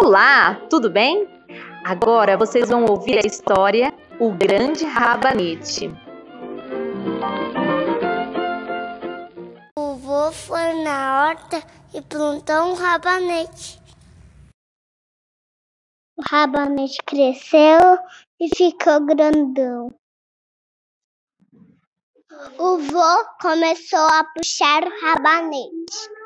Olá, tudo bem? Agora vocês vão ouvir a história O Grande Rabanete. O vô foi na horta e plantou um rabanete. O rabanete cresceu e ficou grandão. O vô começou a puxar o rabanete.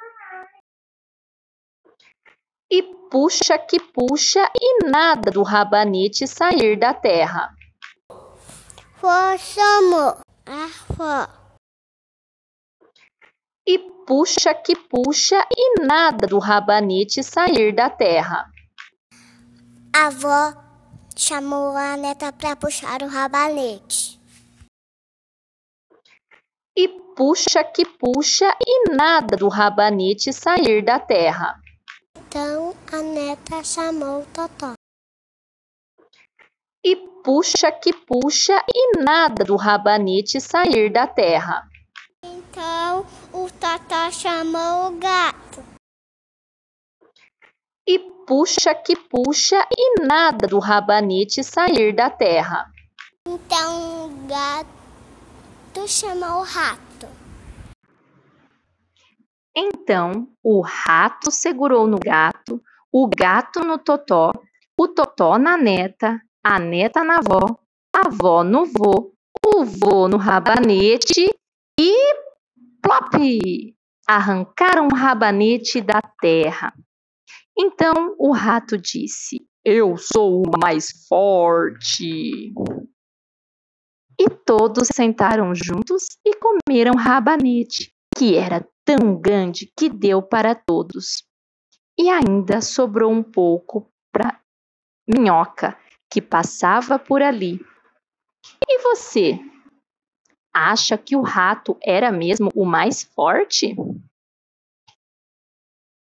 E puxa que puxa e nada do rabanete sair da terra. Chamou a. E puxa que puxa e nada do rabanete sair da terra. A avó chamou a neta para puxar o rabanete. E puxa que puxa e nada do rabanete sair da terra. Então a neta chamou o Totó. E puxa que puxa e nada do rabanete sair da terra. Então o Totó chamou o gato. E puxa que puxa e nada do rabanete sair da terra. Então o gato chamou o rato. Então o rato segurou no gato, o gato no totó, o totó na neta, a neta na avó, a avó no vô, o vô no rabanete e plop! Arrancaram o rabanete da terra. Então o rato disse: Eu sou o mais forte. E todos sentaram juntos e comeram rabanete, que era tão grande que deu para todos. E ainda sobrou um pouco para Minhoca, que passava por ali. E você? Acha que o rato era mesmo o mais forte?